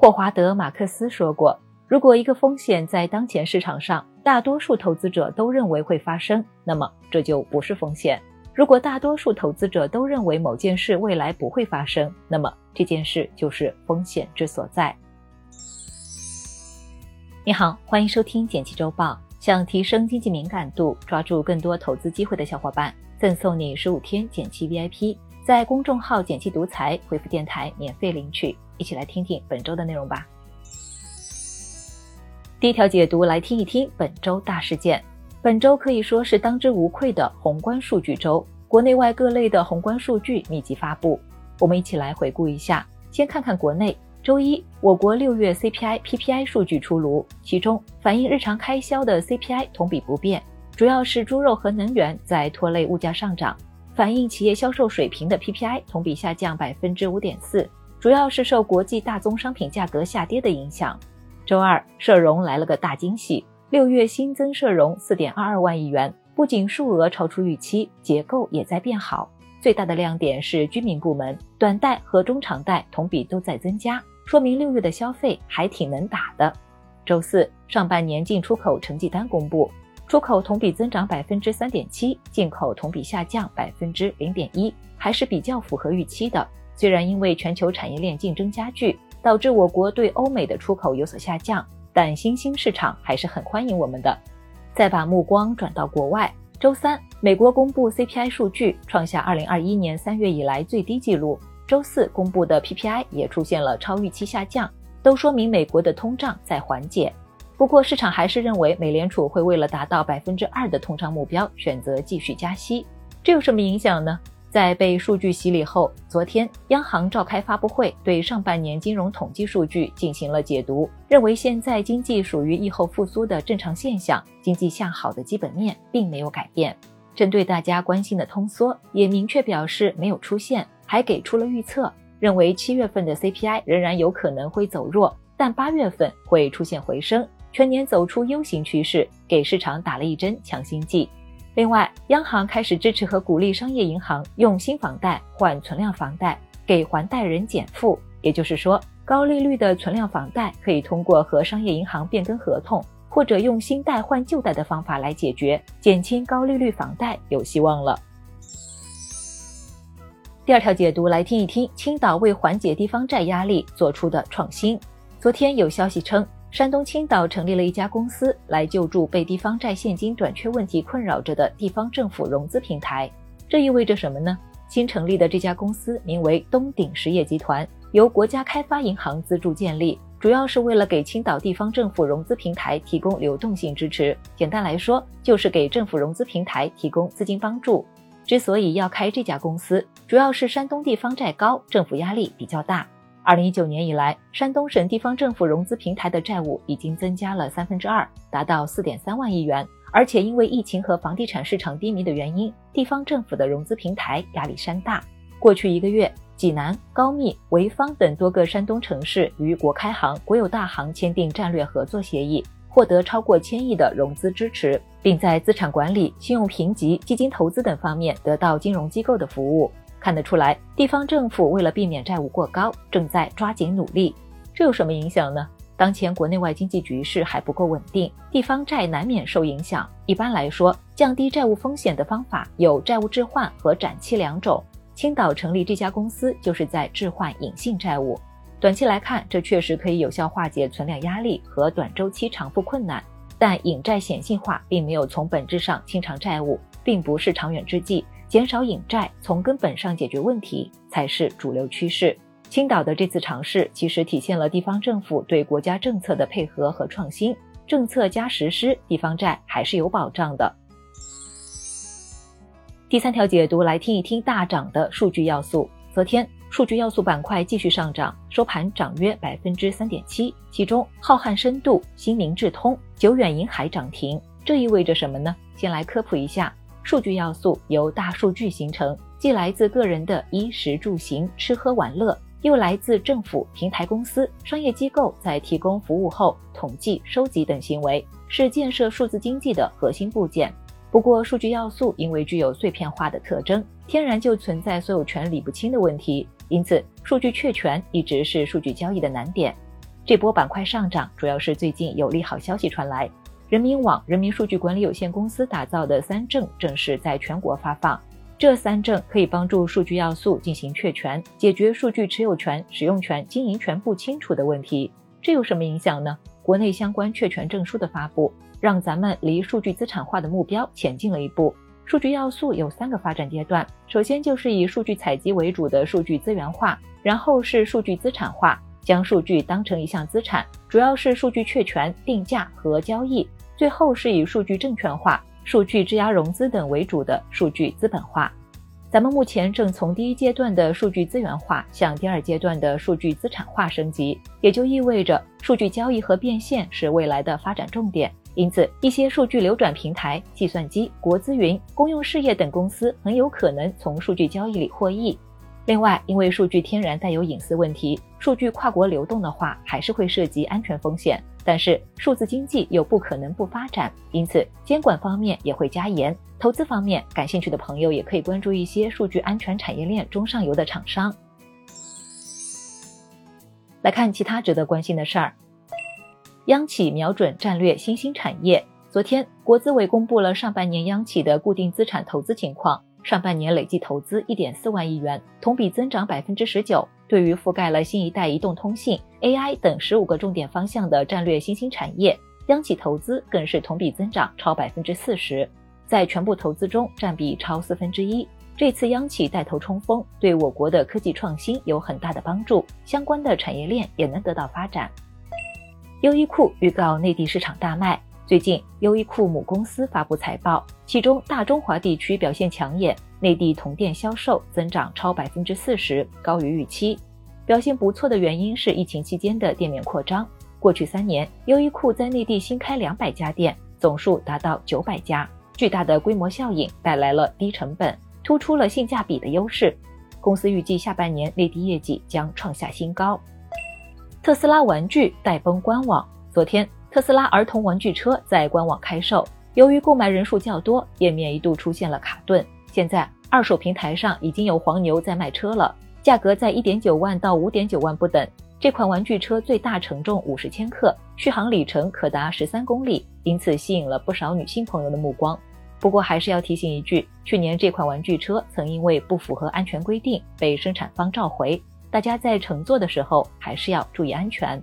霍华德·马克思说过：“如果一个风险在当前市场上大多数投资者都认为会发生，那么这就不是风险；如果大多数投资者都认为某件事未来不会发生，那么这件事就是风险之所在。”你好，欢迎收听《简七周报》。想提升经济敏感度，抓住更多投资机会的小伙伴，赠送你十五天减七 VIP，在公众号“减七独裁”回复“电台”免费领取。一起来听听本周的内容吧。第一条解读，来听一听本周大事件。本周可以说是当之无愧的宏观数据周，国内外各类的宏观数据密集发布。我们一起来回顾一下，先看看国内。周一，我国六月 CPI、PPI 数据出炉，其中反映日常开销的 CPI 同比不变，主要是猪肉和能源在拖累物价上涨；反映企业销售水平的 PPI 同比下降百分之五点四，主要是受国际大宗商品价格下跌的影响。周二，社融来了个大惊喜，六月新增社融四点二二万亿元，不仅数额超出预期，结构也在变好。最大的亮点是居民部门，短贷和中长贷同比都在增加。说明六月的消费还挺能打的。周四，上半年进出口成绩单公布，出口同比增长百分之三点七，进口同比下降百分之零点一，还是比较符合预期的。虽然因为全球产业链竞争加剧，导致我国对欧美的出口有所下降，但新兴市场还是很欢迎我们的。再把目光转到国外，周三，美国公布 CPI 数据，创下二零二一年三月以来最低纪录。周四公布的 PPI 也出现了超预期下降，都说明美国的通胀在缓解。不过市场还是认为美联储会为了达到百分之二的通胀目标，选择继续加息。这有什么影响呢？在被数据洗礼后，昨天央行召开发布会，对上半年金融统计数据进行了解读，认为现在经济属于疫后复苏的正常现象，经济向好的基本面并没有改变。针对大家关心的通缩，也明确表示没有出现。还给出了预测，认为七月份的 CPI 仍然有可能会走弱，但八月份会出现回升，全年走出 U 型趋势，给市场打了一针强心剂。另外，央行开始支持和鼓励商业银行用新房贷换存量房贷，给还贷人减负。也就是说，高利率的存量房贷可以通过和商业银行变更合同，或者用新贷换旧贷的方法来解决，减轻高利率房贷有希望了。第二条解读来听一听，青岛为缓解地方债压力做出的创新。昨天有消息称，山东青岛成立了一家公司来救助被地方债现金短缺问题困扰着的地方政府融资平台。这意味着什么呢？新成立的这家公司名为东鼎实业集团，由国家开发银行资助建立，主要是为了给青岛地方政府融资平台提供流动性支持。简单来说，就是给政府融资平台提供资金帮助。之所以要开这家公司，主要是山东地方债高，政府压力比较大。二零一九年以来，山东省地方政府融资平台的债务已经增加了三分之二，达到四点三万亿元。而且因为疫情和房地产市场低迷的原因，地方政府的融资平台压力山大。过去一个月，济南、高密、潍坊等多个山东城市与国开行、国有大行签订战略合作协议。获得超过千亿的融资支持，并在资产管理、信用评级、基金投资等方面得到金融机构的服务。看得出来，地方政府为了避免债务过高，正在抓紧努力。这有什么影响呢？当前国内外经济局势还不够稳定，地方债难免受影响。一般来说，降低债务风险的方法有债务置换和展期两种。青岛成立这家公司，就是在置换隐性债务。短期来看，这确实可以有效化解存量压力和短周期偿付困难，但隐债显性化并没有从本质上清偿债务，并不是长远之计。减少隐债，从根本上解决问题才是主流趋势。青岛的这次尝试，其实体现了地方政府对国家政策的配合和创新。政策加实施，地方债还是有保障的。第三条解读，来听一听大涨的数据要素。昨天。数据要素板块继续上涨，收盘涨约百分之三点七。其中，浩瀚深度、新明智通、久远银海涨停。这意味着什么呢？先来科普一下，数据要素由大数据形成，既来自个人的衣食住行、吃喝玩乐，又来自政府、平台公司、商业机构在提供服务后统计、收集等行为，是建设数字经济的核心部件。不过，数据要素因为具有碎片化的特征，天然就存在所有权理不清的问题。因此，数据确权一直是数据交易的难点。这波板块上涨主要是最近有利好消息传来，人民网人民数据管理有限公司打造的三证正式在全国发放。这三证可以帮助数据要素进行确权，解决数据持有权、使用权、经营权不清楚的问题。这有什么影响呢？国内相关确权证书的发布，让咱们离数据资产化的目标前进了一步。数据要素有三个发展阶段，首先就是以数据采集为主的数据资源化，然后是数据资产化。将数据当成一项资产，主要是数据确权、定价和交易。最后是以数据证券化、数据质押融资等为主的数据资本化。咱们目前正从第一阶段的数据资源化向第二阶段的数据资产化升级，也就意味着数据交易和变现是未来的发展重点。因此，一些数据流转平台、计算机、国资云、公用事业等公司很有可能从数据交易里获益。另外，因为数据天然带有隐私问题，数据跨国流动的话，还是会涉及安全风险。但是，数字经济又不可能不发展，因此监管方面也会加严。投资方面，感兴趣的朋友也可以关注一些数据安全产业链中上游的厂商。来看其他值得关心的事儿，央企瞄准战略新兴产业。昨天，国资委公布了上半年央企的固定资产投资情况。上半年累计投资一点四万亿元，同比增长百分之十九。对于覆盖了新一代移动通信、AI 等十五个重点方向的战略新兴产业，央企投资更是同比增长超百分之四十，在全部投资中占比超四分之一。这次央企带头冲锋，对我国的科技创新有很大的帮助，相关的产业链也能得到发展。优衣库预告内地市场大卖。最近，优衣库母公司发布财报，其中大中华地区表现抢眼，内地同店销售增长超百分之四十，高于预期。表现不错的原因是疫情期间的店面扩张。过去三年，优衣库在内地新开两百家店，总数达到九百家，巨大的规模效应带来了低成本，突出了性价比的优势。公司预计下半年内地业绩将创下新高。特斯拉玩具带崩官网，昨天。特斯拉儿童玩具车在官网开售，由于购买人数较多，页面一度出现了卡顿。现在二手平台上已经有黄牛在卖车了，价格在一点九万到五点九万不等。这款玩具车最大承重五十千克，续航里程可达十三公里，因此吸引了不少女性朋友的目光。不过还是要提醒一句，去年这款玩具车曾因为不符合安全规定被生产方召回，大家在乘坐的时候还是要注意安全。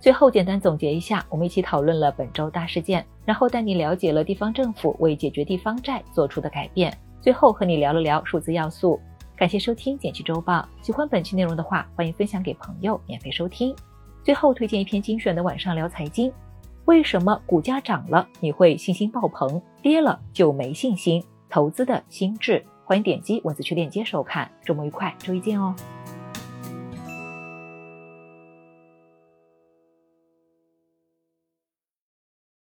最后简单总结一下，我们一起讨论了本周大事件，然后带你了解了地方政府为解决地方债做出的改变。最后和你聊了聊数字要素。感谢收听简七周报，喜欢本期内容的话，欢迎分享给朋友免费收听。最后推荐一篇精选的晚上聊财经：为什么股价涨了你会信心爆棚，跌了就没信心？投资的心智。欢迎点击文字区链接收看。周末愉快，周一见哦。